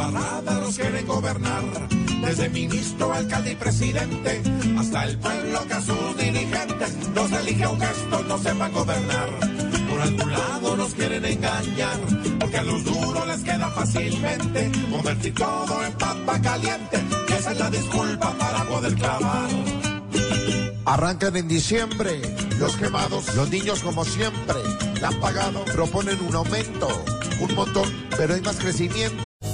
Embarrada los quieren gobernar, desde ministro, alcalde y presidente, hasta el pueblo que a sus dirigentes los elige un gesto, no sepan gobernar. Por algún lado nos quieren engañar, porque a los duros les queda fácilmente convertir todo en papa caliente, y esa es la disculpa para poder clavar. Arrancan en diciembre los quemados, los niños como siempre la han pagado, proponen un aumento, un montón, pero hay más crecimiento.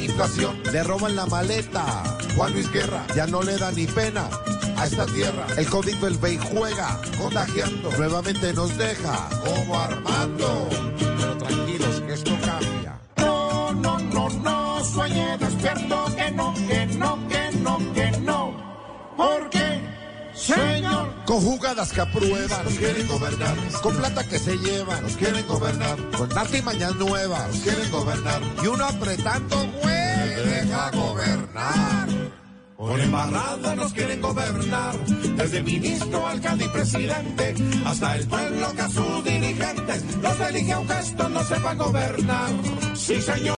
Inflación, le roban la maleta. Juan Luis Guerra ya no le da ni pena a esta tierra. El COVID vuelve y juega, contagiando. Nuevamente nos deja como Armando. Pero tranquilos esto cambia. No, no, no, no, sueñe despierto que no, que no, que no, que no. Porque, señor, con jugadas que aprueban, nos quieren gobernar. Con plata que se llevan, nos quieren gobernar. Con artimañas nuevas, nos quieren gobernar. Y uno apretando, güey, deja gobernar. Por embarrada nos quieren gobernar, desde ministro, alcalde y presidente, hasta el pueblo que a sus dirigentes los elige a un gesto, no sepan gobernar. Sí, señor.